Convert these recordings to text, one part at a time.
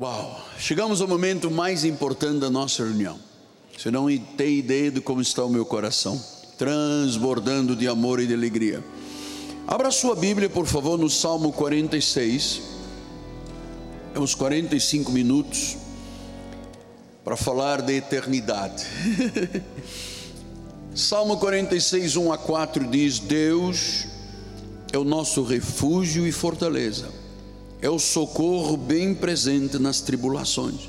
Uau, chegamos ao momento mais importante da nossa reunião. Você não tem ideia de como está o meu coração, transbordando de amor e de alegria. Abra sua Bíblia, por favor, no Salmo 46. Temos 45 minutos para falar de eternidade. Salmo 46, 1 a 4 diz: Deus é o nosso refúgio e fortaleza é o socorro bem presente nas tribulações.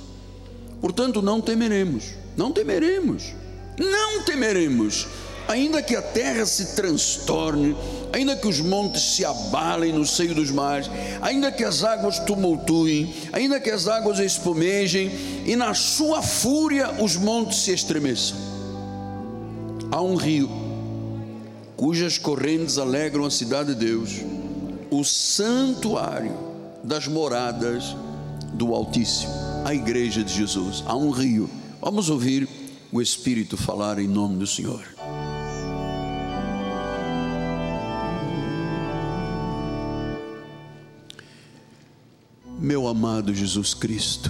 Portanto, não temeremos, não temeremos, não temeremos, ainda que a terra se transtorne, ainda que os montes se abalem no seio dos mares, ainda que as águas tumultuem, ainda que as águas espumejem e na sua fúria os montes se estremeçam. Há um rio cujas correntes alegram a cidade de Deus, o santuário das moradas do Altíssimo, a igreja de Jesus. Há um rio. Vamos ouvir o Espírito falar em nome do Senhor. Meu amado Jesus Cristo,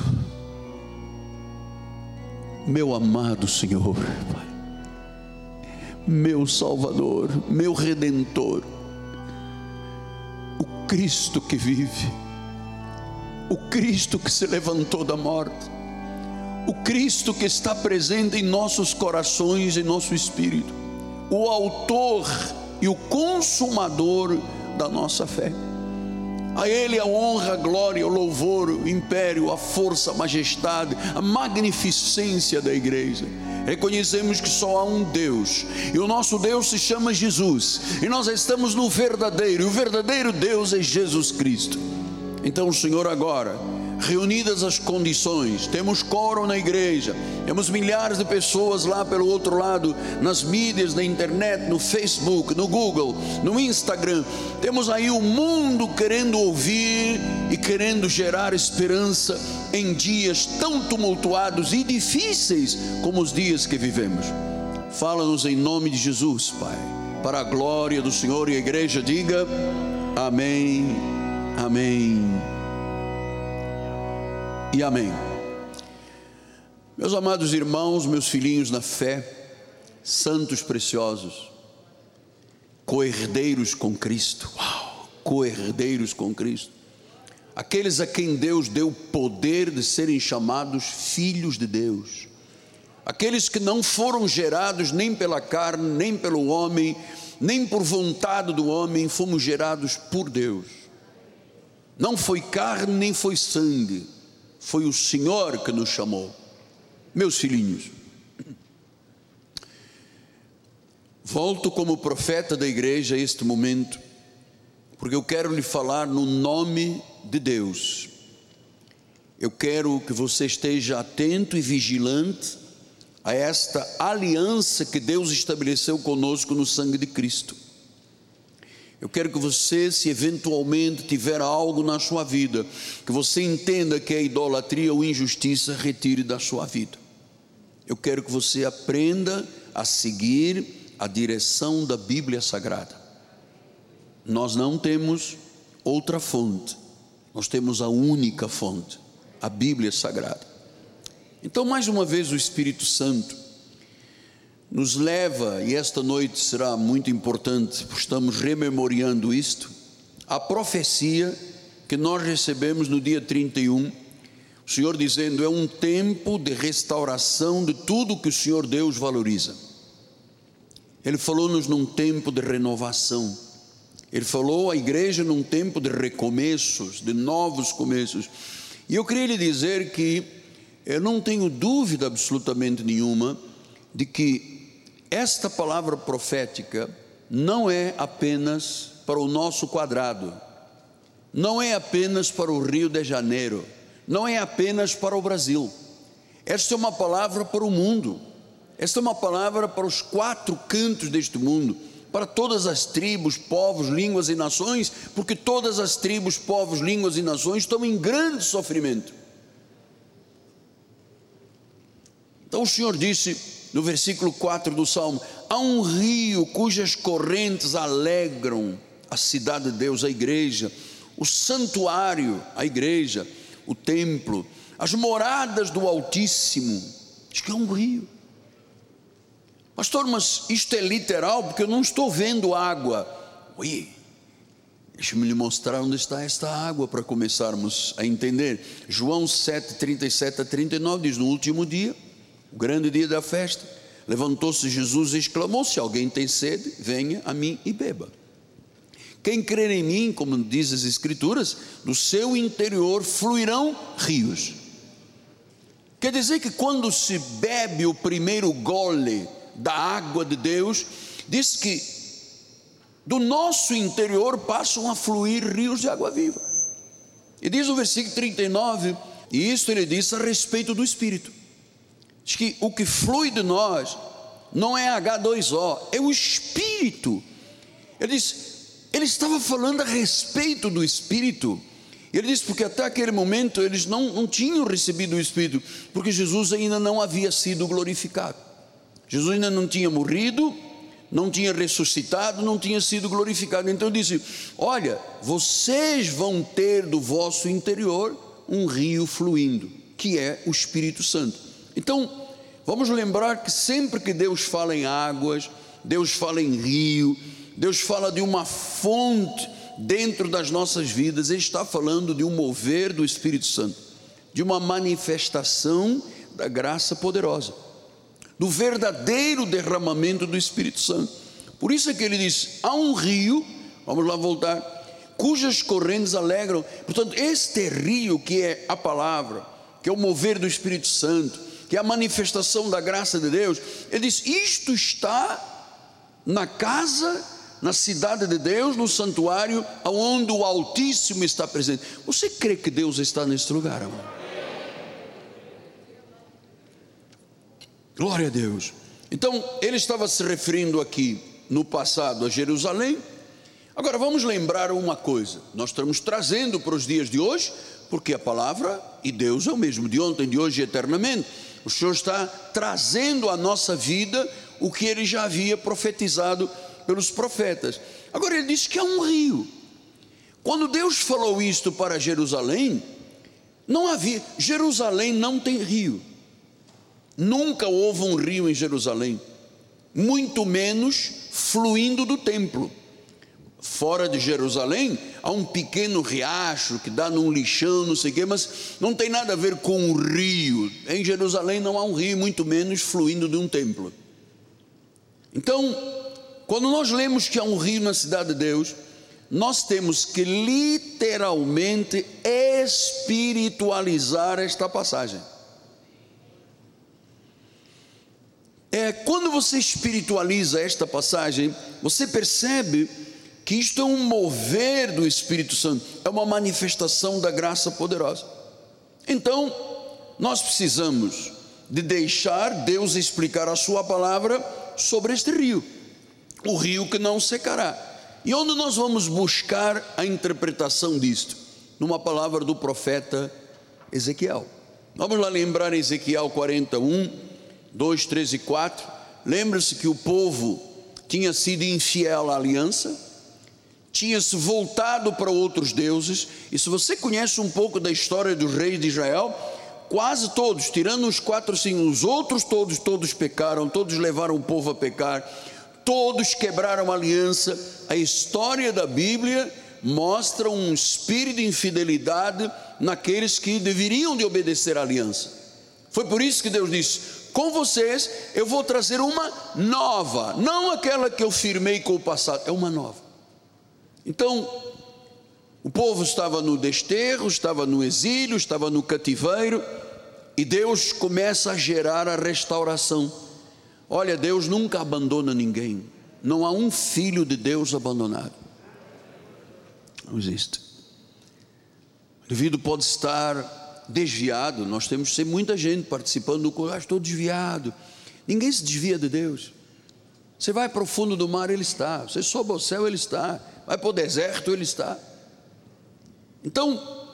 meu amado Senhor, meu Salvador, meu Redentor, o Cristo que vive o Cristo que se levantou da morte, o Cristo que está presente em nossos corações e nosso espírito, o Autor e o Consumador da nossa fé. A Ele a honra, a glória, o louvor, o império, a força, a majestade, a magnificência da igreja. Reconhecemos que só há um Deus, e o nosso Deus se chama Jesus, e nós estamos no verdadeiro, e o verdadeiro Deus é Jesus Cristo. Então, Senhor, agora, reunidas as condições, temos coro na igreja, temos milhares de pessoas lá pelo outro lado, nas mídias, na internet, no Facebook, no Google, no Instagram, temos aí o mundo querendo ouvir e querendo gerar esperança em dias tão tumultuados e difíceis como os dias que vivemos. Fala-nos em nome de Jesus, Pai, para a glória do Senhor e a igreja diga amém Amém. E amém. Meus amados irmãos, meus filhinhos na fé, santos preciosos, coerdeiros com Cristo. Uau, coerdeiros com Cristo. Aqueles a quem Deus deu o poder de serem chamados filhos de Deus. Aqueles que não foram gerados nem pela carne, nem pelo homem, nem por vontade do homem, fomos gerados por Deus não foi carne nem foi sangue, foi o Senhor que nos chamou. Meus filhinhos, volto como profeta da igreja a este momento, porque eu quero lhe falar no nome de Deus. Eu quero que você esteja atento e vigilante a esta aliança que Deus estabeleceu conosco no sangue de Cristo. Eu quero que você, se eventualmente tiver algo na sua vida, que você entenda que é idolatria ou injustiça, retire da sua vida. Eu quero que você aprenda a seguir a direção da Bíblia Sagrada. Nós não temos outra fonte, nós temos a única fonte, a Bíblia Sagrada. Então, mais uma vez, o Espírito Santo nos leva, e esta noite será muito importante, estamos rememorando isto, a profecia que nós recebemos no dia 31, o Senhor dizendo: é um tempo de restauração de tudo que o Senhor Deus valoriza. Ele falou-nos num tempo de renovação, ele falou à igreja num tempo de recomeços, de novos começos. E eu queria lhe dizer que eu não tenho dúvida absolutamente nenhuma de que esta palavra profética não é apenas para o nosso quadrado, não é apenas para o Rio de Janeiro, não é apenas para o Brasil. Esta é uma palavra para o mundo, esta é uma palavra para os quatro cantos deste mundo, para todas as tribos, povos, línguas e nações, porque todas as tribos, povos, línguas e nações estão em grande sofrimento. Então o Senhor disse: no versículo 4 do Salmo: há um rio cujas correntes alegram a cidade de Deus, a igreja, o santuário, a igreja, o templo, as moradas do Altíssimo. Diz que é um rio. Pastor, mas isto é literal, porque eu não estou vendo água. Ui, deixa-me lhe mostrar onde está esta água para começarmos a entender. João 7, 37 a 39 diz: No último dia, o grande dia da festa, levantou-se Jesus e exclamou: Se alguém tem sede, venha a mim e beba. Quem crer em mim, como diz as Escrituras, do seu interior fluirão rios. Quer dizer que quando se bebe o primeiro gole da água de Deus, diz que do nosso interior passam a fluir rios de água viva. E diz o versículo 39, e isso ele diz a respeito do Espírito. Diz que o que flui de nós não é H2O, é o Espírito. Ele diz, ele estava falando a respeito do Espírito. Ele diz porque até aquele momento eles não, não tinham recebido o Espírito, porque Jesus ainda não havia sido glorificado. Jesus ainda não tinha morrido, não tinha ressuscitado, não tinha sido glorificado. Então disse: Olha, vocês vão ter do vosso interior um rio fluindo, que é o Espírito Santo. Então, vamos lembrar que sempre que Deus fala em águas, Deus fala em rio, Deus fala de uma fonte dentro das nossas vidas, Ele está falando de um mover do Espírito Santo, de uma manifestação da graça poderosa do verdadeiro derramamento do Espírito Santo. Por isso é que ele diz: há um rio, vamos lá voltar, cujas correntes alegram. Portanto, este rio que é a palavra, que é o mover do Espírito Santo, que é a manifestação da graça de Deus, ele diz: isto está na casa, na cidade de Deus, no santuário, onde o Altíssimo está presente. Você crê que Deus está neste lugar, amor? Glória a Deus. Então, ele estava se referindo aqui no passado a Jerusalém. Agora vamos lembrar uma coisa: nós estamos trazendo para os dias de hoje, porque a palavra e Deus é o mesmo, de ontem, de hoje e eternamente. O Senhor está trazendo à nossa vida o que ele já havia profetizado pelos profetas. Agora ele diz que é um rio. Quando Deus falou isto para Jerusalém, não havia, Jerusalém não tem rio. Nunca houve um rio em Jerusalém, muito menos fluindo do templo. Fora de Jerusalém há um pequeno riacho que dá num lixão, não sei o quê, mas não tem nada a ver com o rio. Em Jerusalém não há um rio, muito menos fluindo de um templo. Então, quando nós lemos que há um rio na cidade de Deus, nós temos que literalmente espiritualizar esta passagem. É, quando você espiritualiza esta passagem, você percebe que isto é um mover do Espírito Santo, é uma manifestação da graça poderosa. Então, nós precisamos de deixar Deus explicar a Sua palavra sobre este rio, o rio que não secará. E onde nós vamos buscar a interpretação disto? Numa palavra do profeta Ezequiel. Vamos lá lembrar Ezequiel 41 2, 3 e 4, lembra-se que o povo tinha sido infiel à aliança, tinha se voltado para outros deuses, e se você conhece um pouco da história dos reis de Israel, quase todos, tirando os quatro, sim, os outros todos, todos pecaram, todos levaram o povo a pecar, todos quebraram a aliança. A história da Bíblia mostra um espírito de infidelidade naqueles que deveriam de obedecer à aliança. Foi por isso que Deus disse: com vocês eu vou trazer uma nova, não aquela que eu firmei com o passado, é uma nova. Então, o povo estava no desterro, estava no exílio, estava no cativeiro, e Deus começa a gerar a restauração. Olha, Deus nunca abandona ninguém, não há um filho de Deus abandonado. Não existe. O indivíduo pode estar desviado, nós temos ser muita gente participando do curso, ah, estou desviado. Ninguém se desvia de Deus. Você vai para o fundo do mar, Ele está. Você sobe ao céu, Ele está. Vai para o deserto, Ele está. Então,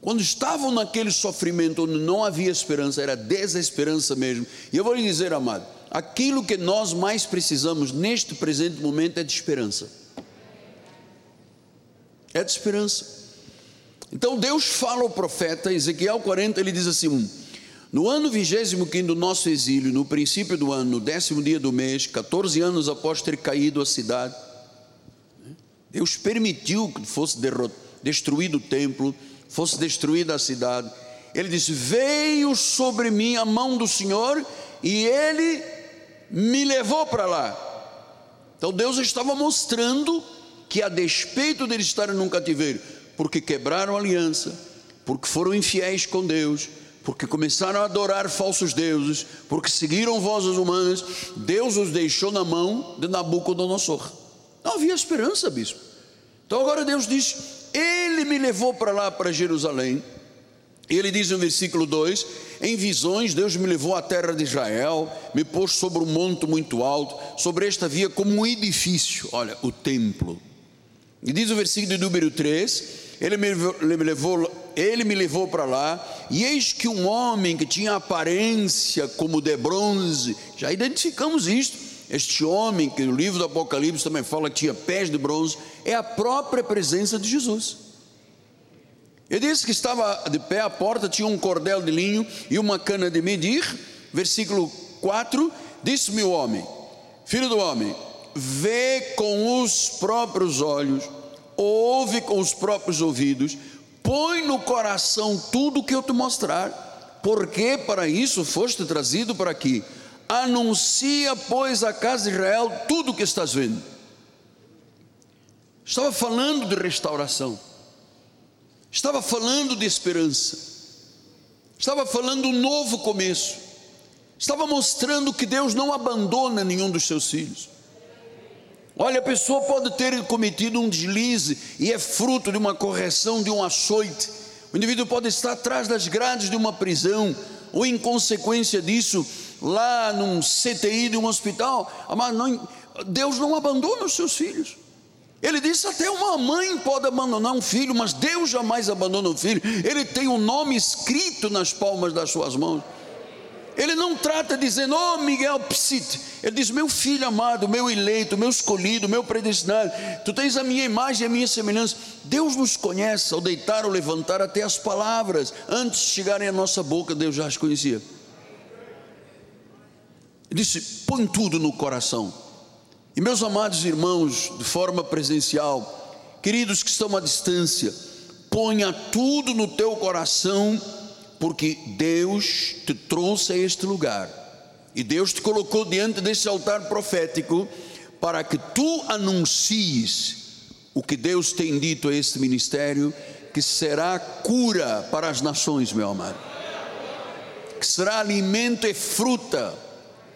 quando estavam naquele sofrimento onde não havia esperança, era desesperança mesmo. E eu vou lhe dizer, amado, aquilo que nós mais precisamos neste presente momento é de esperança. É de esperança. Então Deus fala ao profeta, Ezequiel 40, ele diz assim: No ano 25 do nosso exílio, no princípio do ano, no décimo dia do mês, 14 anos após ter caído a cidade, Deus permitiu que fosse destruído o templo, fosse destruída a cidade. Ele disse: Veio sobre mim a mão do Senhor e ele me levou para lá. Então Deus estava mostrando que, a despeito deles estarem num cativeiro, porque quebraram a aliança, porque foram infiéis com Deus, porque começaram a adorar falsos deuses, porque seguiram vozes humanas, Deus os deixou na mão de Nabucodonosor. Não havia esperança, bispo. Então agora Deus diz: Ele me levou para lá, para Jerusalém. E ele diz no versículo 2: Em visões, Deus me levou à terra de Israel, me pôs sobre um monte muito alto, sobre esta via como um edifício, olha, o templo. E diz o versículo de número 3: ele me levou, ele me levou para lá, e eis que um homem que tinha aparência como de bronze, já identificamos isto. Este homem, que no livro do Apocalipse também fala que tinha pés de bronze, é a própria presença de Jesus. Ele disse que estava de pé à porta, tinha um cordel de linho e uma cana de medir. Versículo 4: Disse-me o homem, filho do homem, vê com os próprios olhos ouve com os próprios ouvidos, põe no coração tudo o que eu te mostrar, porque para isso foste trazido para aqui. Anuncia, pois, a casa de Israel tudo o que estás vendo. Estava falando de restauração, estava falando de esperança, estava falando um novo começo, estava mostrando que Deus não abandona nenhum dos seus filhos. Olha, a pessoa pode ter cometido um deslize e é fruto de uma correção, de um açoite. O indivíduo pode estar atrás das grades de uma prisão, ou em consequência disso, lá num CTI de um hospital. Mas não, Deus não abandona os seus filhos. Ele disse: até uma mãe pode abandonar um filho, mas Deus jamais abandona o filho. Ele tem o um nome escrito nas palmas das suas mãos. Ele não trata dizendo, oh Miguel, psit. Ele diz, meu filho amado, meu eleito, meu escolhido, meu predestinado, tu tens a minha imagem e a minha semelhança. Deus nos conhece ao deitar ou levantar até as palavras, antes de chegarem à nossa boca, Deus já as conhecia. Ele disse, põe tudo no coração. E meus amados irmãos, de forma presencial, queridos que estão à distância, ponha tudo no teu coração porque Deus te trouxe a este lugar e Deus te colocou diante desse altar profético para que tu anuncies o que Deus tem dito a este ministério, que será cura para as nações, meu amado, que será alimento e fruta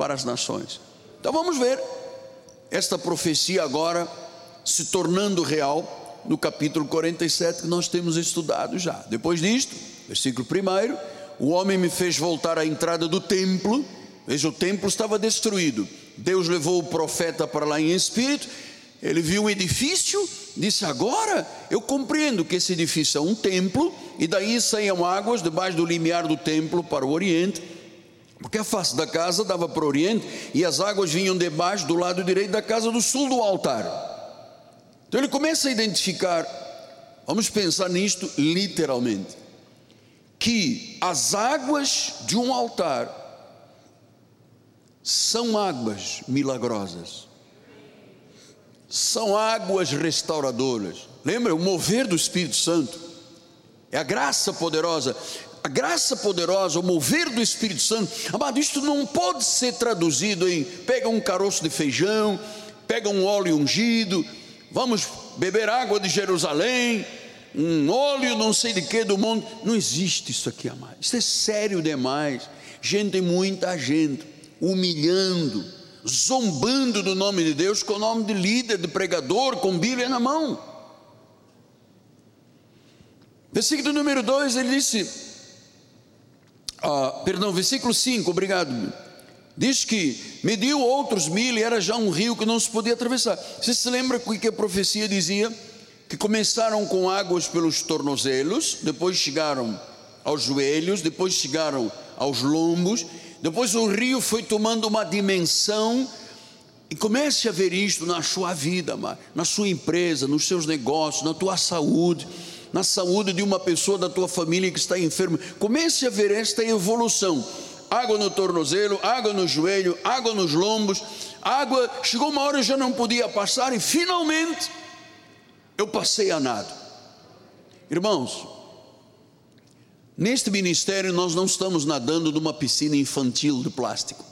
para as nações. Então vamos ver esta profecia agora se tornando real no capítulo 47 que nós temos estudado já. Depois disto, Versículo 1: O homem me fez voltar à entrada do templo. Veja, o templo estava destruído. Deus levou o profeta para lá em espírito. Ele viu um edifício, disse: Agora eu compreendo que esse edifício é um templo, e daí saíam águas debaixo do limiar do templo para o oriente, porque a face da casa dava para o oriente, e as águas vinham debaixo do lado direito da casa do sul do altar. Então ele começa a identificar, vamos pensar nisto literalmente que as águas de um altar são águas milagrosas, são águas restauradoras. Lembra? O mover do Espírito Santo é a graça poderosa. A graça poderosa, o mover do Espírito Santo, amado, isto não pode ser traduzido em pega um caroço de feijão, pega um óleo ungido, vamos beber água de Jerusalém, um óleo não sei de que do mundo. Não existe isso aqui, amado. Isso é sério demais. Gente, muita gente humilhando, zombando do nome de Deus com o nome de líder, de pregador, com Bíblia na mão. Versículo número 2, ele disse, ah, perdão, versículo 5, obrigado. Diz que mediu outros mil e era já um rio que não se podia atravessar. Você se lembra o que a profecia dizia? que começaram com águas pelos tornozelos, depois chegaram aos joelhos, depois chegaram aos lombos, depois o rio foi tomando uma dimensão e comece a ver isto na sua vida, na sua empresa, nos seus negócios, na tua saúde. Na saúde de uma pessoa da tua família que está enferma. Comece a ver esta evolução. Água no tornozelo, água no joelho, água nos lombos, água. Chegou uma hora eu já não podia passar e finalmente eu passei a nado. Irmãos, neste ministério nós não estamos nadando numa piscina infantil de plástico.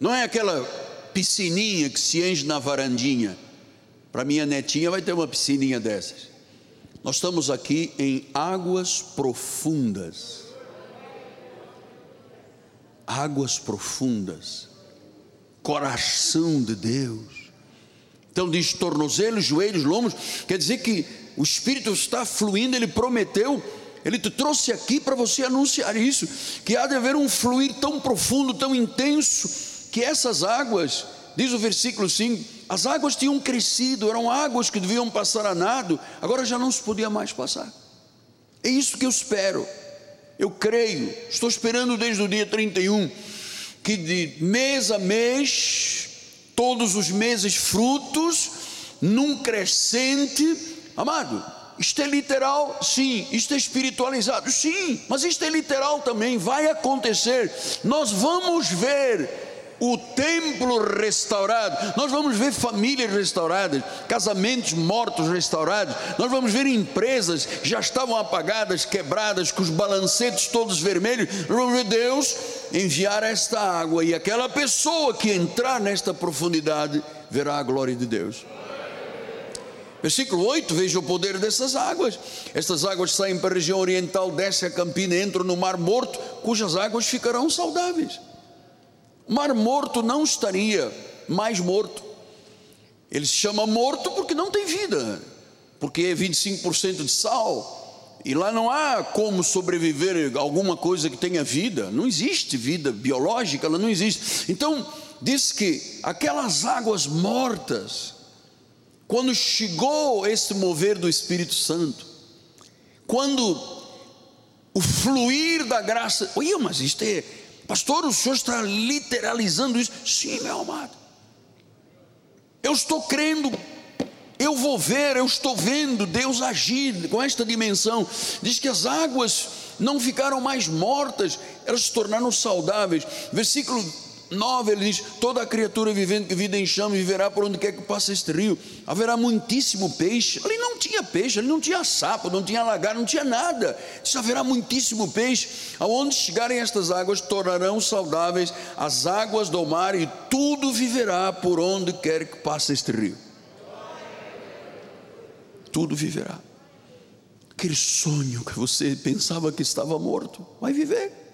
Não é aquela piscininha que se enche na varandinha. Para minha netinha vai ter uma piscininha dessas. Nós estamos aqui em águas profundas. Águas profundas. Coração de Deus. Então diz tornozelos, joelhos, lombos, quer dizer que o Espírito está fluindo, ele prometeu, ele te trouxe aqui para você anunciar isso, que há de haver um fluir tão profundo, tão intenso, que essas águas, diz o versículo 5, as águas tinham crescido, eram águas que deviam passar a nado, agora já não se podia mais passar. É isso que eu espero. Eu creio, estou esperando desde o dia 31, que de mês a mês, todos os meses frutos, num crescente, amado, isto é literal? Sim. Isto é espiritualizado? Sim. Mas isto é literal também, vai acontecer. Nós vamos ver o templo restaurado, nós vamos ver famílias restauradas, casamentos mortos restaurados, nós vamos ver empresas já estavam apagadas, quebradas, com os balancetes todos vermelhos. Nós vamos ver Deus enviar esta água e aquela pessoa que entrar nesta profundidade verá a glória de Deus. Versículo 8: Veja o poder dessas águas. Estas águas saem para a região oriental, descem a campina, entram no mar morto, cujas águas ficarão saudáveis. O mar morto não estaria mais morto. Ele se chama morto porque não tem vida, porque é 25% de sal. E lá não há como sobreviver alguma coisa que tenha vida, não existe vida biológica, ela não existe. Então, diz que aquelas águas mortas, quando chegou esse mover do Espírito Santo, quando o fluir da graça, olha, mas isto é, Pastor, o senhor está literalizando isso? Sim, meu amado. Eu estou crendo, eu vou ver, eu estou vendo Deus agir com esta dimensão. Diz que as águas não ficaram mais mortas, elas se tornaram saudáveis. Versículo 9 ele diz: Toda criatura vivendo que vida em chama viverá por onde quer que passe este rio. Haverá muitíssimo peixe. Ali não tinha peixe, ali não tinha sapo, não tinha lagarto, não tinha nada. Diz: haverá muitíssimo peixe. Aonde chegarem estas águas, tornarão saudáveis as águas do mar e tudo viverá por onde quer que passe este rio. Tudo viverá. Aquele sonho que você pensava que estava morto, vai viver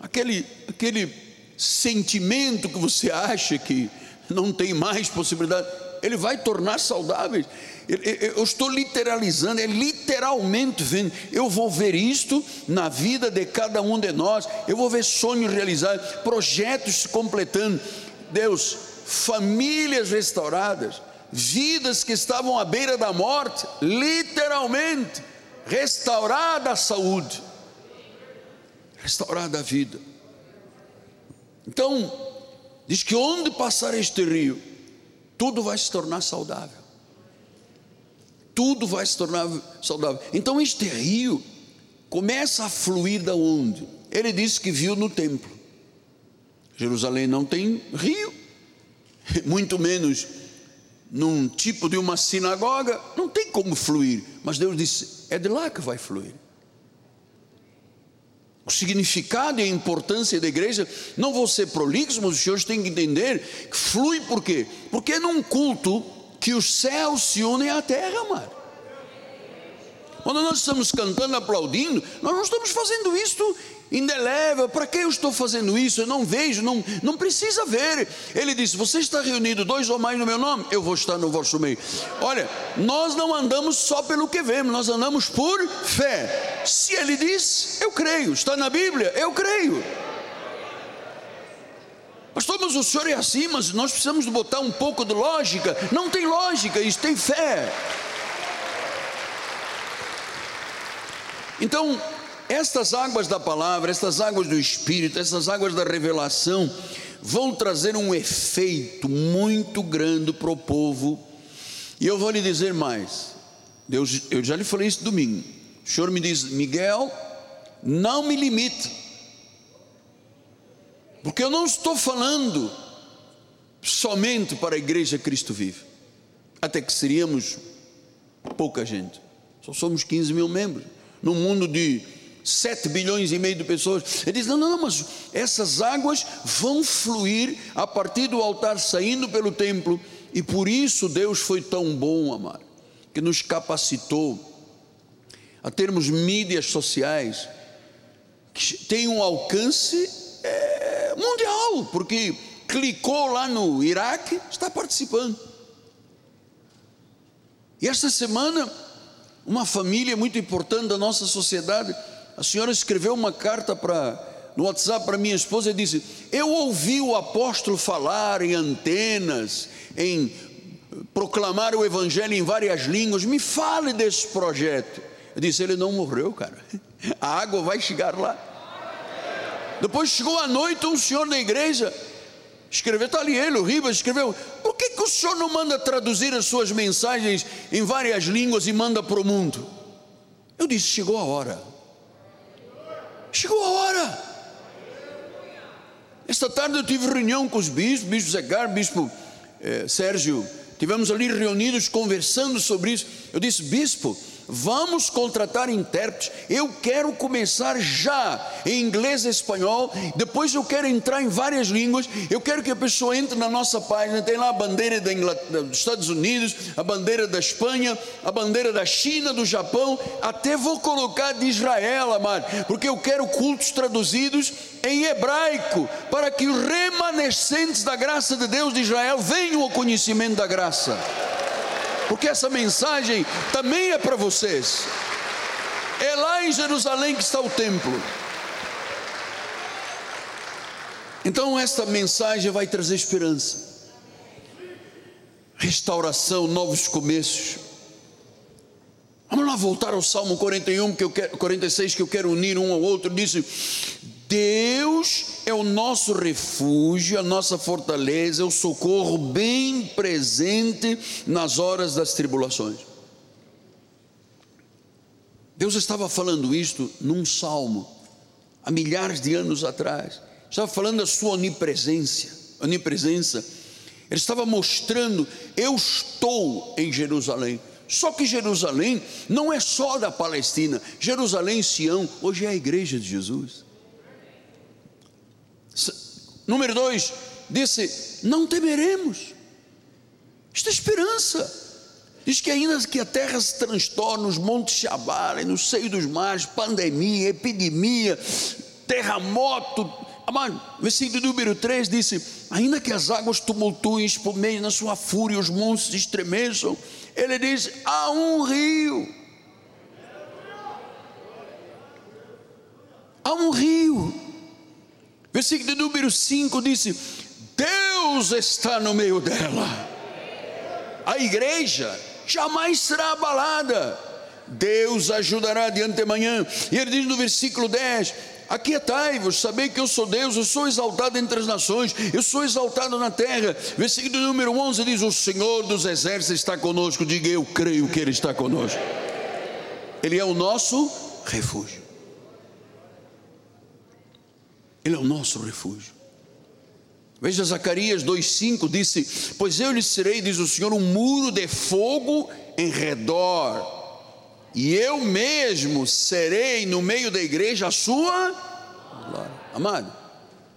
aquele, aquele sentimento que você acha que não tem mais possibilidade, ele vai tornar saudáveis. Eu estou literalizando, é literalmente vendo. Eu vou ver isto na vida de cada um de nós. Eu vou ver sonhos realizados, projetos se completando. Deus, famílias restauradas, vidas que estavam à beira da morte, literalmente, restaurada a saúde restaurada a vida. Então, diz que onde passar este rio, tudo vai se tornar saudável. Tudo vai se tornar saudável. Então, este rio começa a fluir da onde? Ele disse que viu no templo. Jerusalém não tem rio, muito menos num tipo de uma sinagoga, não tem como fluir. Mas Deus disse: é de lá que vai fluir o significado e a importância da igreja, não vou ser prolixo, mas os senhores têm que entender que flui por quê? Porque é num culto que os céus se unem à terra, amado. Quando nós estamos cantando, aplaudindo, nós não estamos fazendo isto indelével, para que eu estou fazendo isso? Eu não vejo, não, não precisa ver. Ele disse: Você está reunido dois ou mais no meu nome, eu vou estar no vosso meio. Olha, nós não andamos só pelo que vemos, nós andamos por fé. Se ele diz, eu creio. Está na Bíblia, eu creio. Pastor, mas o senhor é assim, mas nós precisamos botar um pouco de lógica. Não tem lógica, isso tem fé. Então, estas águas da palavra, estas águas do Espírito, essas águas da revelação, vão trazer um efeito muito grande para o povo. E eu vou lhe dizer mais. Deus, eu já lhe falei isso domingo. O Senhor me diz, Miguel, não me limite, porque eu não estou falando somente para a igreja Cristo vive, até que seríamos pouca gente, só somos 15 mil membros, num mundo de 7 bilhões e meio de pessoas. Ele diz: não, não, mas essas águas vão fluir a partir do altar, saindo pelo templo, e por isso Deus foi tão bom, amar, que nos capacitou a termos mídias sociais que têm um alcance é, mundial, porque clicou lá no Iraque, está participando. E esta semana, uma família muito importante da nossa sociedade, a senhora escreveu uma carta para no WhatsApp para minha esposa e disse: Eu ouvi o apóstolo falar em antenas, em proclamar o evangelho em várias línguas. Me fale desse projeto. Eu disse: Ele não morreu, cara. A água vai chegar lá. Depois chegou a noite um senhor da igreja escreveu, está ali ele, o Ribas escreveu, por que, que o senhor não manda traduzir as suas mensagens em várias línguas e manda para o mundo? Eu disse, chegou a hora. Chegou a hora. Esta tarde eu tive reunião com os bispos, bispo Zegar, bispo eh, Sérgio, tivemos ali reunidos conversando sobre isso. Eu disse, bispo, Vamos contratar intérpretes. Eu quero começar já em inglês e espanhol. Depois eu quero entrar em várias línguas. Eu quero que a pessoa entre na nossa página. Tem lá a bandeira dos Estados Unidos, a bandeira da Espanha, a bandeira da China, do Japão. Até vou colocar de Israel, amado, porque eu quero cultos traduzidos em hebraico, para que os remanescentes da graça de Deus de Israel venham ao conhecimento da graça porque essa mensagem também é para vocês. É lá em Jerusalém que está o templo. Então, esta mensagem vai trazer esperança, restauração, novos começos. Vamos lá voltar ao Salmo 41, que eu quero, 46, que eu quero unir um ao outro. Disse: Deus é o nosso refúgio, a nossa fortaleza, é o socorro bem presente nas horas das tribulações. Deus estava falando isto num salmo, há milhares de anos atrás. Estava falando da sua onipresença, onipresença. Ele estava mostrando: eu estou em Jerusalém. Só que Jerusalém não é só da Palestina. Jerusalém, Sião, hoje é a igreja de Jesus. Número dois, disse: Não temeremos. Isto é esperança. Diz que ainda que a terra se transtorne, os montes se abalem, no seio dos mares, pandemia, epidemia, terremoto. Amado, versículo número 3 disse: Ainda que as águas tumultuem, espumeiem na sua fúria, os montes se estremeçam, ele diz: Há um rio. Há um rio Versículo número 5 disse: Deus está no meio dela. A igreja jamais será abalada. Deus ajudará de antemanhã. E ele diz no versículo 10: Aquietai-vos, sabei que eu sou Deus, eu sou exaltado entre as nações, eu sou exaltado na terra. Versículo número 11 diz: O Senhor dos exércitos está conosco. Diga, eu creio que Ele está conosco. Ele é o nosso refúgio. Ele é o nosso refúgio. Veja Zacarias 2,5 disse: Pois eu lhe serei, diz o Senhor, um muro de fogo em redor, e eu mesmo serei no meio da igreja a sua glória. Amado,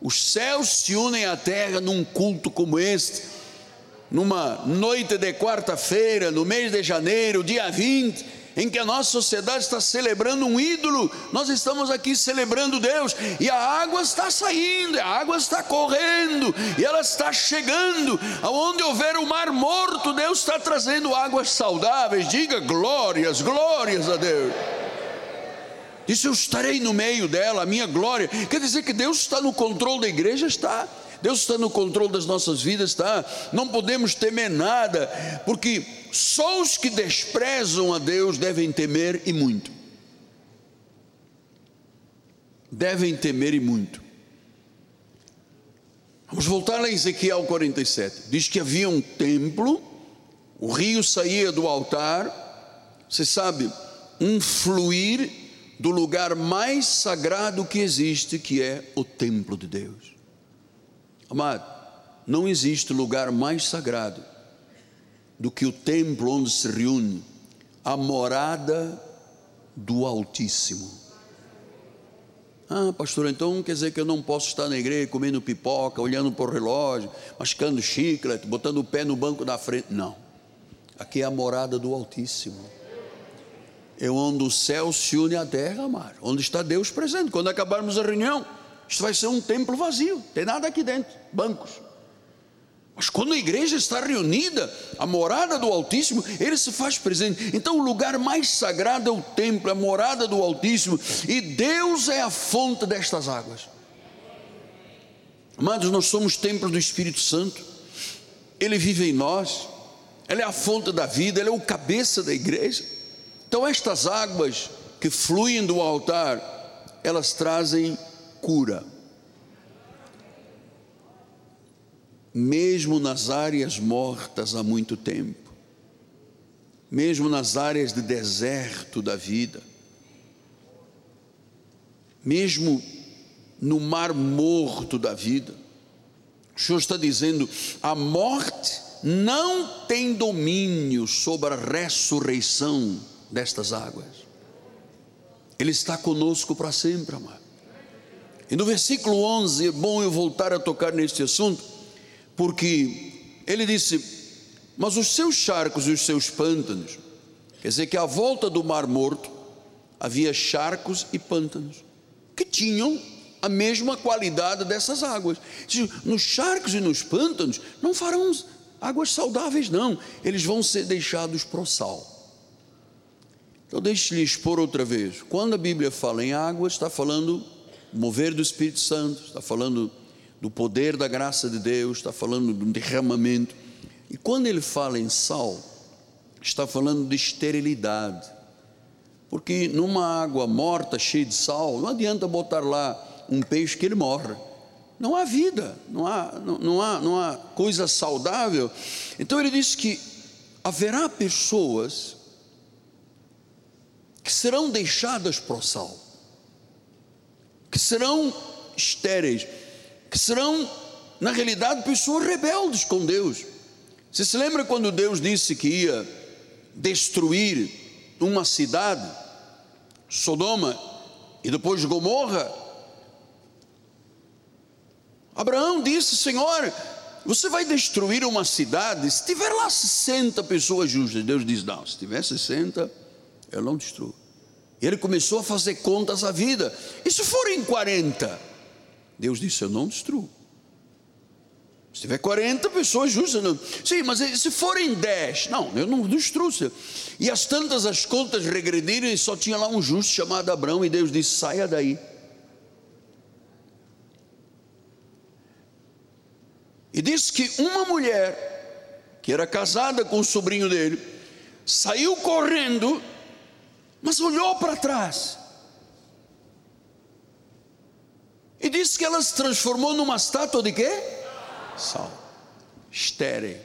os céus se unem à terra num culto como este, numa noite de quarta-feira, no mês de janeiro, dia 20 em que a nossa sociedade está celebrando um ídolo, nós estamos aqui celebrando Deus, e a água está saindo, a água está correndo, e ela está chegando, aonde houver o mar morto, Deus está trazendo águas saudáveis, diga glórias, glórias a Deus. Disse: Eu estarei no meio dela, a minha glória. Quer dizer que Deus está no controle da igreja? Está. Deus está no controle das nossas vidas, está? Não podemos temer nada, porque só os que desprezam a Deus devem temer e muito. Devem temer e muito. Vamos voltar a Ezequiel 47. Diz que havia um templo, o rio saía do altar, você sabe, um fluir do lugar mais sagrado que existe, que é o templo de Deus. Amado, não existe lugar mais sagrado do que o templo onde se reúne a morada do Altíssimo. Ah, pastor, então quer dizer que eu não posso estar na igreja comendo pipoca, olhando para o relógio, mascando chiclete, botando o pé no banco da frente. Não. Aqui é a morada do Altíssimo. É onde o céu se une à terra, amar. Onde está Deus presente. Quando acabarmos a reunião, isto vai ser um templo vazio. Tem nada aqui dentro. Bancos. Mas quando a igreja está reunida, a morada do Altíssimo, ele se faz presente. Então, o lugar mais sagrado é o templo, a morada do Altíssimo, e Deus é a fonte destas águas. Amados, nós somos templo do Espírito Santo, ele vive em nós, ele é a fonte da vida, ele é o cabeça da igreja. Então, estas águas que fluem do altar, elas trazem cura mesmo nas áreas mortas há muito tempo, mesmo nas áreas de deserto da vida, mesmo no mar morto da vida. O Senhor está dizendo: a morte não tem domínio sobre a ressurreição destas águas. Ele está conosco para sempre, amado. E no versículo 11, é bom eu voltar a tocar neste assunto porque ele disse: Mas os seus charcos e os seus pântanos, quer dizer que à volta do Mar Morto havia charcos e pântanos que tinham a mesma qualidade dessas águas. Nos charcos e nos pântanos não farão águas saudáveis, não, eles vão ser deixados para o sal. Então, deixe-lhe expor outra vez. Quando a Bíblia fala em água, está falando mover do Espírito Santo, está falando do poder da graça de Deus, está falando de um derramamento. E quando ele fala em sal, está falando de esterilidade. Porque numa água morta, cheia de sal, não adianta botar lá um peixe que ele morre. Não há vida, não há, não, não há, não há coisa saudável. Então ele diz que haverá pessoas que serão deixadas para o sal, que serão estéreis que serão, na realidade, pessoas rebeldes com Deus. Você se lembra quando Deus disse que ia destruir uma cidade, Sodoma e depois Gomorra? Abraão disse: Senhor, você vai destruir uma cidade, se tiver lá 60 pessoas justas. Deus diz: Não, se tiver 60, eu não destruo. Ele começou a fazer contas à vida. E se forem 40? Deus disse: Eu não destruo. Se tiver 40 pessoas justas, não. sim, mas se forem 10, não, eu não destruo. E as tantas as contas regrediram e só tinha lá um justo chamado Abraão, e Deus disse: saia daí. E disse que uma mulher, que era casada com o sobrinho dele, saiu correndo, mas olhou para trás E disse que ela se transformou numa estátua de quê? Sal. Estéreo.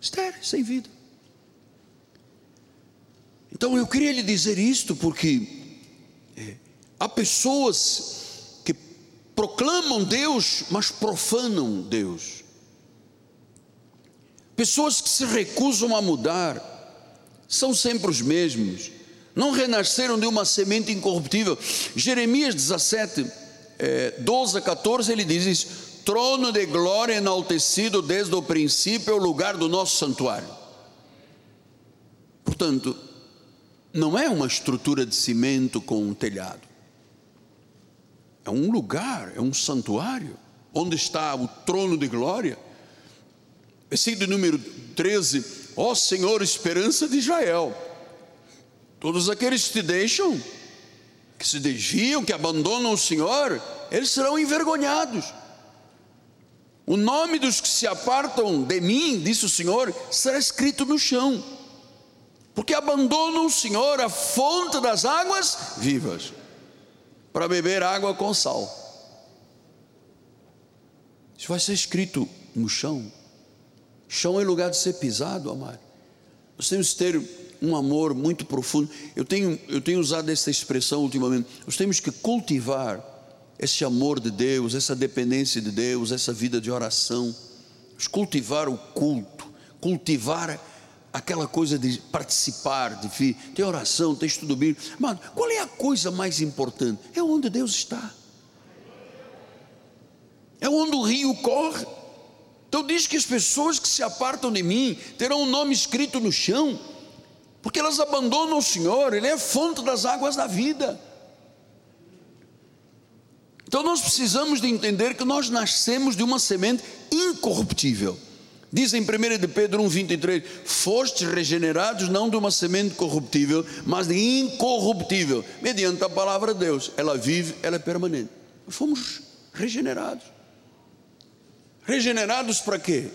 Estéreo, sem vida. Então eu queria lhe dizer isto porque é, há pessoas que proclamam Deus, mas profanam Deus. Pessoas que se recusam a mudar, são sempre os mesmos não renasceram de uma semente incorruptível. Jeremias 17, é, 12 a 14, ele diz isso: trono de glória enaltecido desde o princípio é o lugar do nosso santuário. Portanto, não é uma estrutura de cimento com um telhado, é um lugar, é um santuário, onde está o trono de glória. Versículo número 13: Ó Senhor, esperança de Israel Todos aqueles que te deixam, que se desviam, que abandonam o Senhor, eles serão envergonhados. O nome dos que se apartam de mim, disse o Senhor, será escrito no chão, porque abandonam o Senhor, a fonte das águas vivas, para beber água com sal. Isso vai ser escrito no chão. Chão é lugar de ser pisado, amado. Nós temos que ter um amor muito profundo. Eu tenho, eu tenho usado essa expressão ultimamente. Nós temos que cultivar esse amor de Deus, essa dependência de Deus, essa vida de oração. Cultivar o culto, cultivar aquela coisa de participar, de ter oração, ter estudo bíblico. Mano, qual é a coisa mais importante? É onde Deus está. É onde o rio corre. Então diz que as pessoas que se apartam de mim terão um nome escrito no chão, porque elas abandonam o Senhor, Ele é a fonte das águas da vida. Então nós precisamos de entender que nós nascemos de uma semente incorruptível. Diz em 1 de Pedro 1,23: Fostes regenerados não de uma semente corruptível, mas de incorruptível, mediante a palavra de Deus. Ela vive, ela é permanente. Fomos regenerados. Regenerados para quê?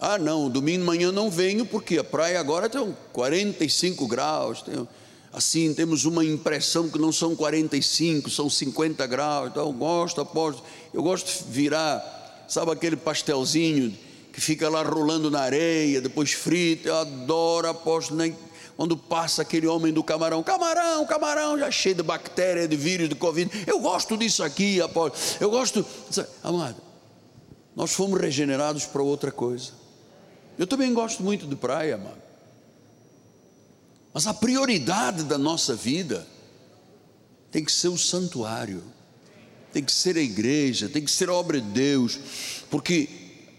Ah, não, domingo de manhã não venho porque a praia agora tem 45 graus. Tem, assim, temos uma impressão que não são 45, são 50 graus. Então, eu gosto, aposto, eu gosto de virar, sabe aquele pastelzinho que fica lá rolando na areia, depois frito. Eu adoro, aposto, nem quando passa aquele homem do camarão, camarão, camarão, já cheio de bactéria, de vírus, de Covid. Eu gosto disso aqui, aposto. Eu gosto, amado, nós fomos regenerados para outra coisa. Eu também gosto muito de praia, amado. Mas a prioridade da nossa vida tem que ser o santuário, tem que ser a igreja, tem que ser a obra de Deus, porque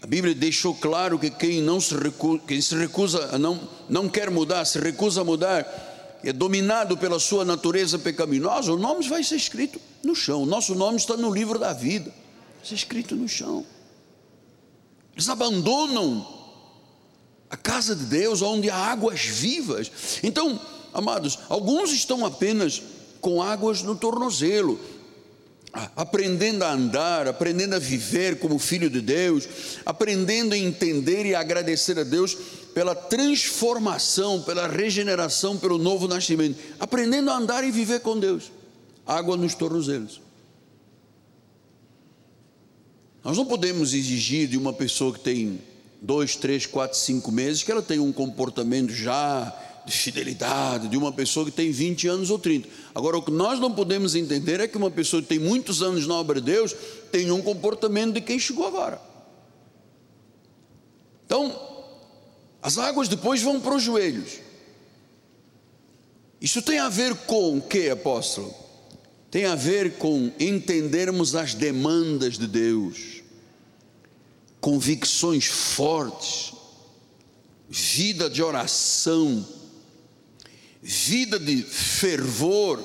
a Bíblia deixou claro que quem não se recusa, quem se recusa não, não quer mudar, se recusa a mudar, é dominado pela sua natureza pecaminosa, o nome vai ser escrito no chão. O nosso nome está no livro da vida, ser escrito no chão. Eles abandonam a casa de Deus, onde há águas vivas. Então, amados, alguns estão apenas com águas no tornozelo, aprendendo a andar, aprendendo a viver como filho de Deus, aprendendo a entender e agradecer a Deus pela transformação, pela regeneração, pelo novo nascimento, aprendendo a andar e viver com Deus. Água nos tornozelos. Nós não podemos exigir de uma pessoa que tem dois, três, quatro, cinco meses que ela tenha um comportamento já de fidelidade de uma pessoa que tem 20 anos ou 30. Agora, o que nós não podemos entender é que uma pessoa que tem muitos anos na obra de Deus tem um comportamento de quem chegou agora. Então, as águas depois vão para os joelhos. Isso tem a ver com o que, apóstolo? Tem a ver com entendermos as demandas de Deus, convicções fortes, vida de oração, vida de fervor,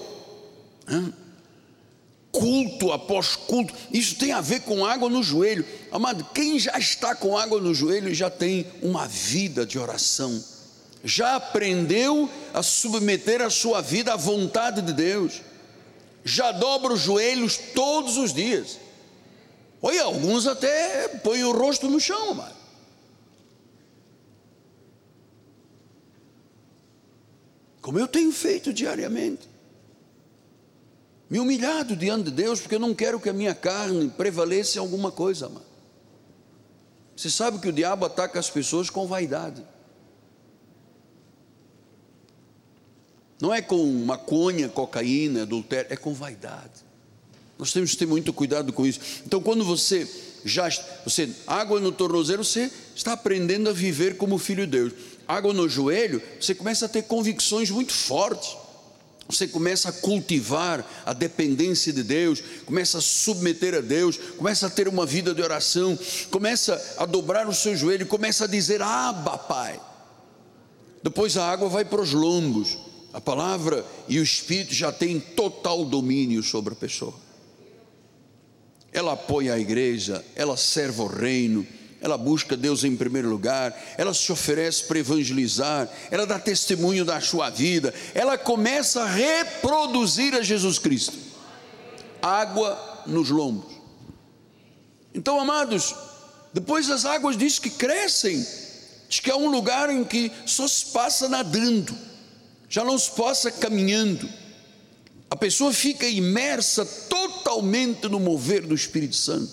culto após culto, isso tem a ver com água no joelho. Amado, quem já está com água no joelho já tem uma vida de oração, já aprendeu a submeter a sua vida à vontade de Deus já dobra os joelhos todos os dias. Olha, alguns até põem o rosto no chão, mano. Como eu tenho feito diariamente. Me humilhado diante de Deus, porque eu não quero que a minha carne prevaleça em alguma coisa, mano. Você sabe que o diabo ataca as pessoas com vaidade. Não é com maconha, cocaína, adultério, é com vaidade. Nós temos que ter muito cuidado com isso. Então, quando você já você água no tornozelo, você está aprendendo a viver como filho de Deus. Água no joelho, você começa a ter convicções muito fortes. Você começa a cultivar a dependência de Deus, começa a submeter a Deus, começa a ter uma vida de oração, começa a dobrar o seu joelho, começa a dizer: Abba, Pai. Depois a água vai para os lombos a palavra e o Espírito já têm total domínio sobre a pessoa. Ela apoia a igreja, ela serve o reino, ela busca Deus em primeiro lugar, ela se oferece para evangelizar, ela dá testemunho da sua vida, ela começa a reproduzir a Jesus Cristo. Água nos lombos. Então, amados, depois as águas diz que crescem, diz que é um lugar em que só se passa nadando já não se possa caminhando. A pessoa fica imersa totalmente no mover do Espírito Santo.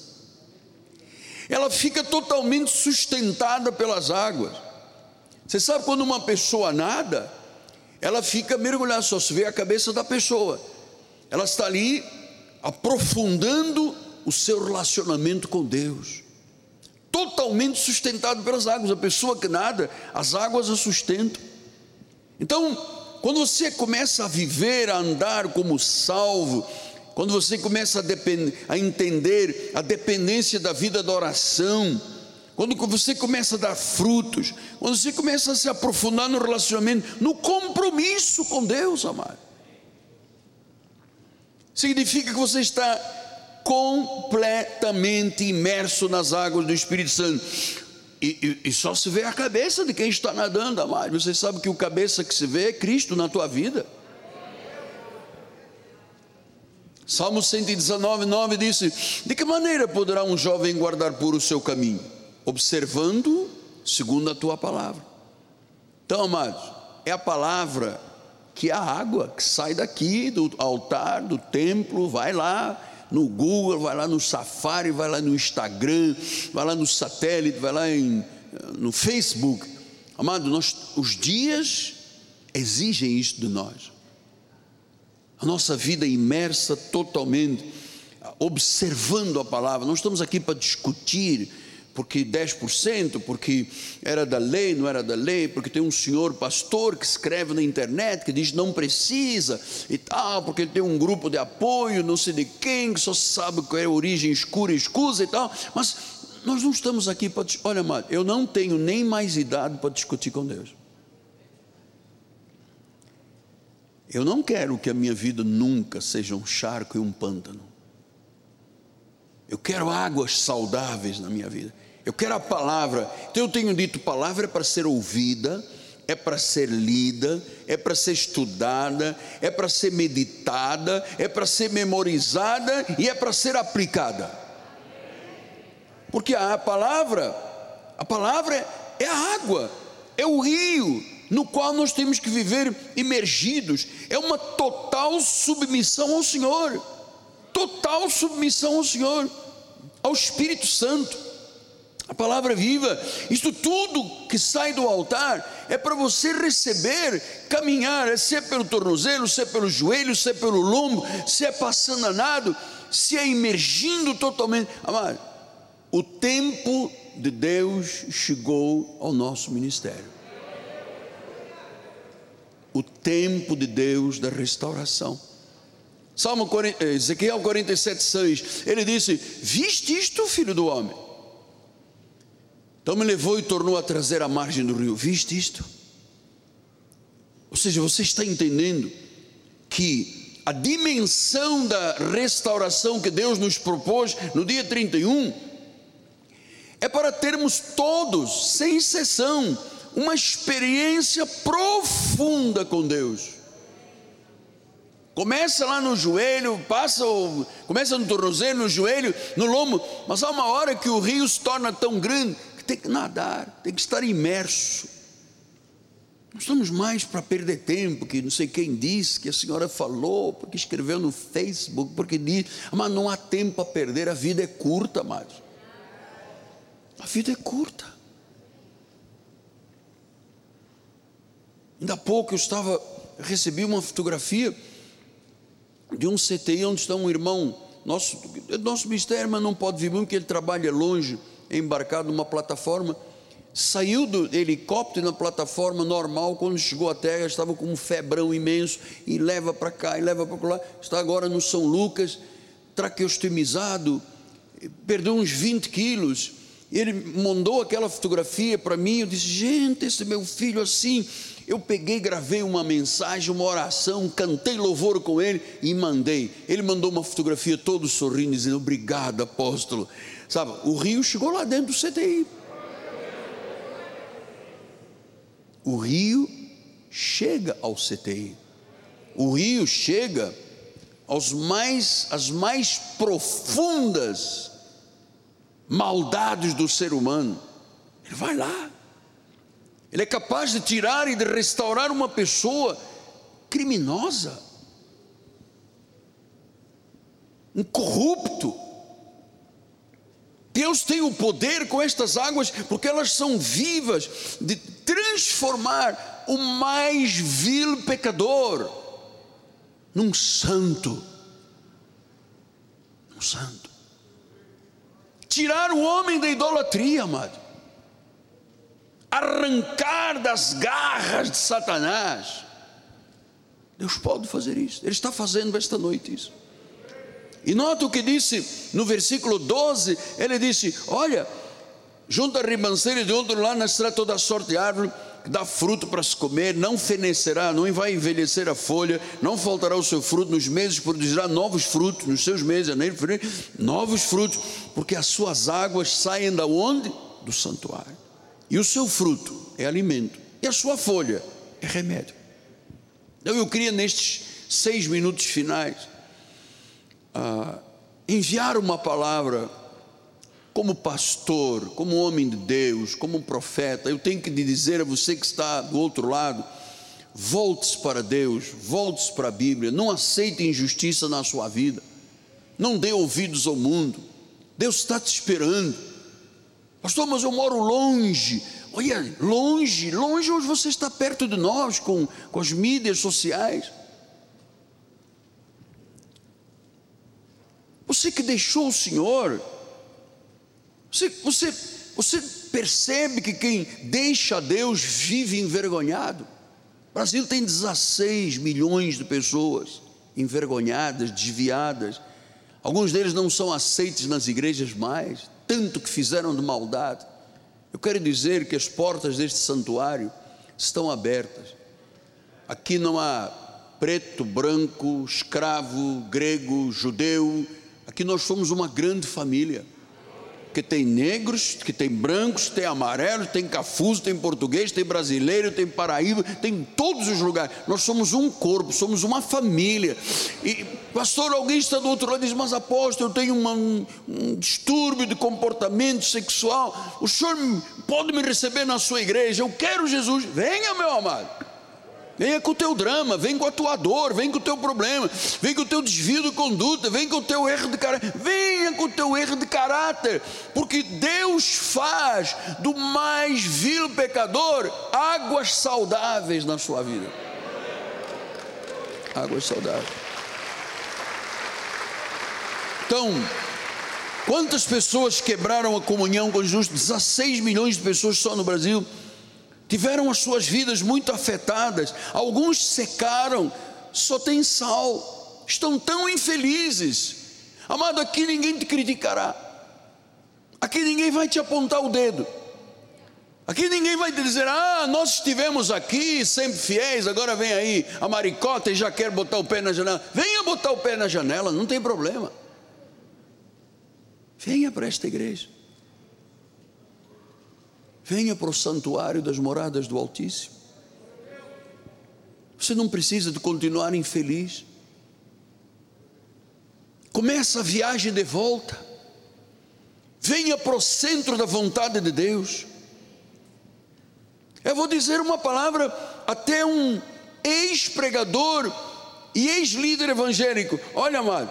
ela fica totalmente sustentada pelas águas. Você sabe quando uma pessoa nada, ela fica mergulhada, só se vê a cabeça da pessoa. Ela está ali aprofundando o seu relacionamento com Deus. Totalmente sustentado pelas águas. A pessoa que nada, as águas a sustentam. Então, quando você começa a viver, a andar como salvo, quando você começa a, depend, a entender a dependência da vida da oração, quando você começa a dar frutos, quando você começa a se aprofundar no relacionamento, no compromisso com Deus, amado, significa que você está completamente imerso nas águas do Espírito Santo. E, e, só se vê a cabeça de quem está nadando, amado. Você sabe que o cabeça que se vê é Cristo na tua vida. Salmo 119, 9 disse: De que maneira poderá um jovem guardar puro o seu caminho? Observando segundo a tua palavra. Então, amados, é a palavra que é a água que sai daqui do altar, do templo, vai lá no Google, vai lá no Safari, vai lá no Instagram, vai lá no satélite, vai lá em, no Facebook. Amado, nós, os dias exigem isso de nós. A nossa vida imersa totalmente, observando a palavra. Não estamos aqui para discutir porque 10%, porque era da lei, não era da lei, porque tem um senhor pastor que escreve na internet que diz não precisa e tal, porque tem um grupo de apoio, não sei de quem, que só sabe qual é origem escura e escusa e tal, mas nós não estamos aqui para. Olha, amado, eu não tenho nem mais idade para discutir com Deus. Eu não quero que a minha vida nunca seja um charco e um pântano. Eu quero águas saudáveis na minha vida. Eu quero a palavra. Então eu tenho dito: palavra é para ser ouvida, é para ser lida, é para ser estudada, é para ser meditada, é para ser memorizada e é para ser aplicada. Porque a palavra, a palavra é a água, é o rio no qual nós temos que viver imergidos, é uma total submissão ao Senhor, total submissão ao Senhor, ao Espírito Santo a palavra viva, isto tudo que sai do altar é para você receber, caminhar, é se é pelo tornozelo, se é pelo joelho, se é pelo lombo, se é passando a nado, se é imergindo totalmente. Amado, o tempo de Deus chegou ao nosso ministério. O tempo de Deus da restauração. Salmo 40, Ezequiel 47, 6, ele disse: Viste isto, filho do homem? Então me levou e tornou a trazer à margem do rio. Viste isto? Ou seja, você está entendendo que a dimensão da restauração que Deus nos propôs no dia 31 é para termos todos, sem exceção, uma experiência profunda com Deus. Começa lá no joelho, passa, começa no tornozelo, no joelho, no lombo, mas há uma hora que o rio se torna tão grande tem que nadar, tem que estar imerso. Não estamos mais para perder tempo, que não sei quem disse, que a senhora falou, porque escreveu no Facebook, porque diz, mas não há tempo a perder, a vida é curta, amados. A vida é curta. Ainda há pouco eu estava, recebi uma fotografia de um CTI onde está um irmão, nosso, nosso ministério, mas não pode vir muito, porque ele trabalha longe embarcado numa plataforma, saiu do helicóptero na plataforma normal, quando chegou à terra estava com um febrão imenso, e leva para cá, e leva para lá, está agora no São Lucas, traqueostomizado, perdeu uns 20 quilos, ele mandou aquela fotografia para mim, eu disse, gente, esse meu filho assim, eu peguei, gravei uma mensagem, uma oração, cantei louvor com ele e mandei. Ele mandou uma fotografia todo sorrindo, dizendo: Obrigado, apóstolo. Sabe, o rio chegou lá dentro do CTI. O rio chega ao CTI. O rio chega aos mais as mais profundas maldades do ser humano. Ele vai lá. Ele é capaz de tirar e de restaurar uma pessoa criminosa, um corrupto, Deus tem o poder com estas águas, porque elas são vivas, de transformar o mais vil pecador num santo. Um santo. Tirar o homem da idolatria, amado. Arrancar das garras de Satanás. Deus pode fazer isso. Ele está fazendo esta noite isso. E nota o que disse no versículo 12: ele disse: Olha, junto a ribanceira de outro lá nascerá toda sorte de árvore que dá fruto para se comer, não fenecerá, não vai envelhecer a folha, não faltará o seu fruto, nos meses produzirá novos frutos, nos seus meses, janeiro, novos frutos, porque as suas águas saem da onde? Do santuário. E o seu fruto é alimento, e a sua folha é remédio. Então eu queria nestes seis minutos finais ah, enviar uma palavra como pastor, como homem de Deus, como profeta, eu tenho que dizer a você que está do outro lado: volte-se para Deus, volte-se para a Bíblia, não aceite injustiça na sua vida, não dê ouvidos ao mundo, Deus está te esperando. Pastor, mas eu moro longe. Olha, longe, longe hoje você está perto de nós com, com as mídias sociais. Você que deixou o Senhor, você, você, você percebe que quem deixa Deus vive envergonhado. O Brasil tem 16 milhões de pessoas envergonhadas, desviadas. Alguns deles não são aceitos nas igrejas mais, tanto que fizeram de maldade. Eu quero dizer que as portas deste santuário estão abertas. Aqui não há preto, branco, escravo, grego, judeu. Aqui nós somos uma grande família que tem negros, que tem brancos, tem amarelos, tem cafuso, tem português, tem brasileiro, tem paraíba, tem todos os lugares. Nós somos um corpo, somos uma família. E, pastor, alguém está do outro lado e diz: Mas apóstolo, eu tenho uma, um, um distúrbio de comportamento sexual. O senhor pode me receber na sua igreja? Eu quero Jesus. Venha, meu amado. Venha com o teu drama, vem com a tua dor, vem com o teu problema, vem com o teu desvio de conduta, vem com o teu erro de caráter, venha com o teu erro de caráter, porque Deus faz do mais vil pecador águas saudáveis na sua vida. Águas saudáveis. Então, quantas pessoas quebraram a comunhão com Jesus? 16 milhões de pessoas só no Brasil tiveram as suas vidas muito afetadas, alguns secaram, só tem sal, estão tão infelizes. Amado, aqui ninguém te criticará, aqui ninguém vai te apontar o dedo. Aqui ninguém vai dizer, ah, nós estivemos aqui sempre fiéis, agora vem aí a maricota e já quer botar o pé na janela. Venha botar o pé na janela, não tem problema. Venha para esta igreja. Venha para o santuário das moradas do Altíssimo. Você não precisa de continuar infeliz. Começa a viagem de volta. Venha para o centro da vontade de Deus. Eu vou dizer uma palavra até um ex-pregador e ex-líder evangélico. Olha, amado,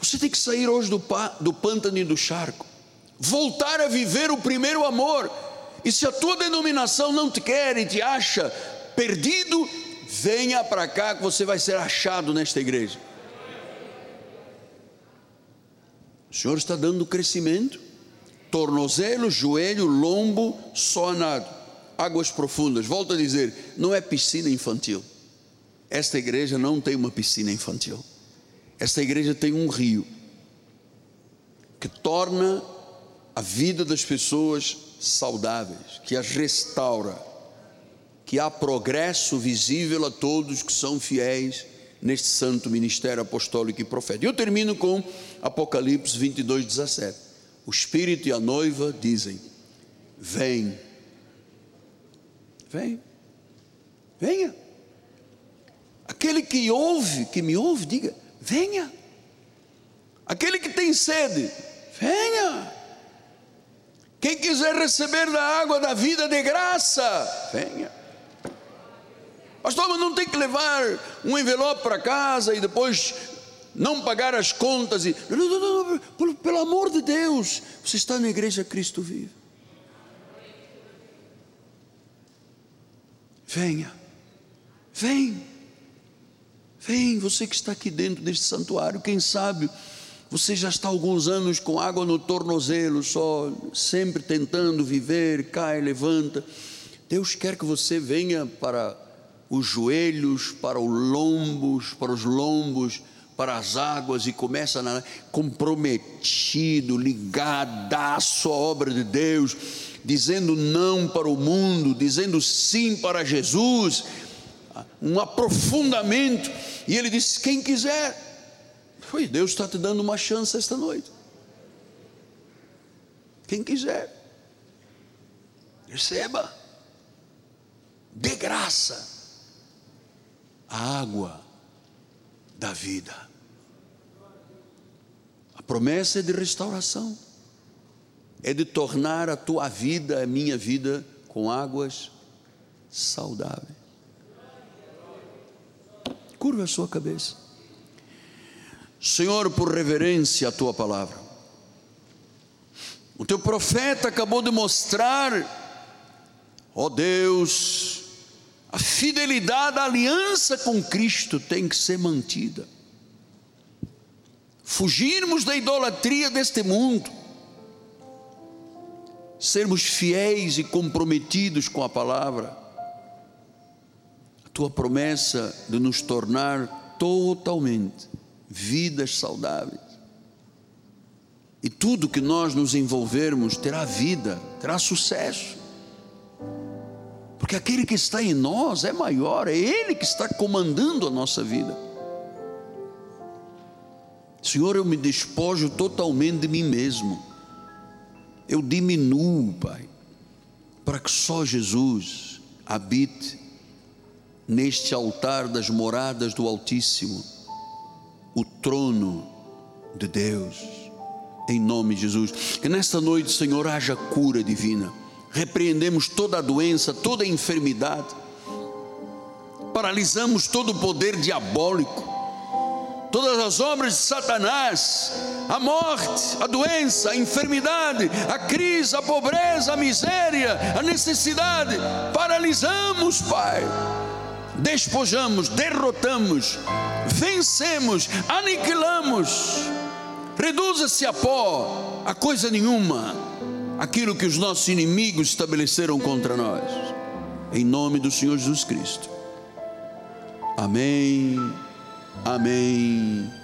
você tem que sair hoje do, do pântano e do charco, voltar a viver o primeiro amor. E se a tua denominação não te quer e te acha perdido, venha para cá que você vai ser achado nesta igreja. O Senhor está dando crescimento, tornozelo, joelho, lombo, só nada, águas profundas. Volto a dizer, não é piscina infantil. Esta igreja não tem uma piscina infantil. Esta igreja tem um rio que torna a vida das pessoas saudáveis, que as restaura, que há progresso visível a todos que são fiéis neste santo ministério apostólico e profético. Eu termino com Apocalipse 22, 17. O Espírito e a noiva dizem: Vem, vem, venha. Aquele que ouve, que me ouve, diga: Venha. Aquele que tem sede, venha. Quem quiser receber da água da vida de graça, venha. Pastor, mas não tem que levar um envelope para casa e depois não pagar as contas e. Não, não, não, pelo, pelo amor de Deus, você está na igreja Cristo vive. Venha, vem, vem, você que está aqui dentro deste santuário, quem sabe você já está alguns anos com água no tornozelo, só sempre tentando viver, cai, levanta. Deus quer que você venha para os joelhos, para os lombos, para os lombos, para as águas e começa a comprometido, ligadaço à obra de Deus, dizendo não para o mundo, dizendo sim para Jesus, um aprofundamento. E ele disse: quem quiser, foi Deus está te dando uma chance esta noite. Quem quiser, receba, de graça, a água da vida. A promessa é de restauração, é de tornar a tua vida, a minha vida, com águas saudáveis. Curva a sua cabeça. Senhor, por reverência à tua palavra. O teu profeta acabou de mostrar, ó Deus, a fidelidade, a aliança com Cristo tem que ser mantida. Fugirmos da idolatria deste mundo, sermos fiéis e comprometidos com a palavra, a tua promessa de nos tornar totalmente vidas saudáveis. E tudo que nós nos envolvermos terá vida, terá sucesso. Porque aquele que está em nós é maior, é Ele que está comandando a nossa vida. Senhor, eu me despojo totalmente de mim mesmo. Eu diminuo, Pai, para que só Jesus habite neste altar das moradas do Altíssimo o trono de Deus, em nome de Jesus. Que nesta noite, Senhor, haja cura divina. Repreendemos toda a doença, toda a enfermidade, paralisamos todo o poder diabólico, todas as obras de Satanás, a morte, a doença, a enfermidade, a crise, a pobreza, a miséria, a necessidade, paralisamos, Pai despojamos, derrotamos, vencemos, aniquilamos, reduza-se a pó, a coisa nenhuma, aquilo que os nossos inimigos estabeleceram contra nós, em nome do Senhor Jesus Cristo. Amém, amém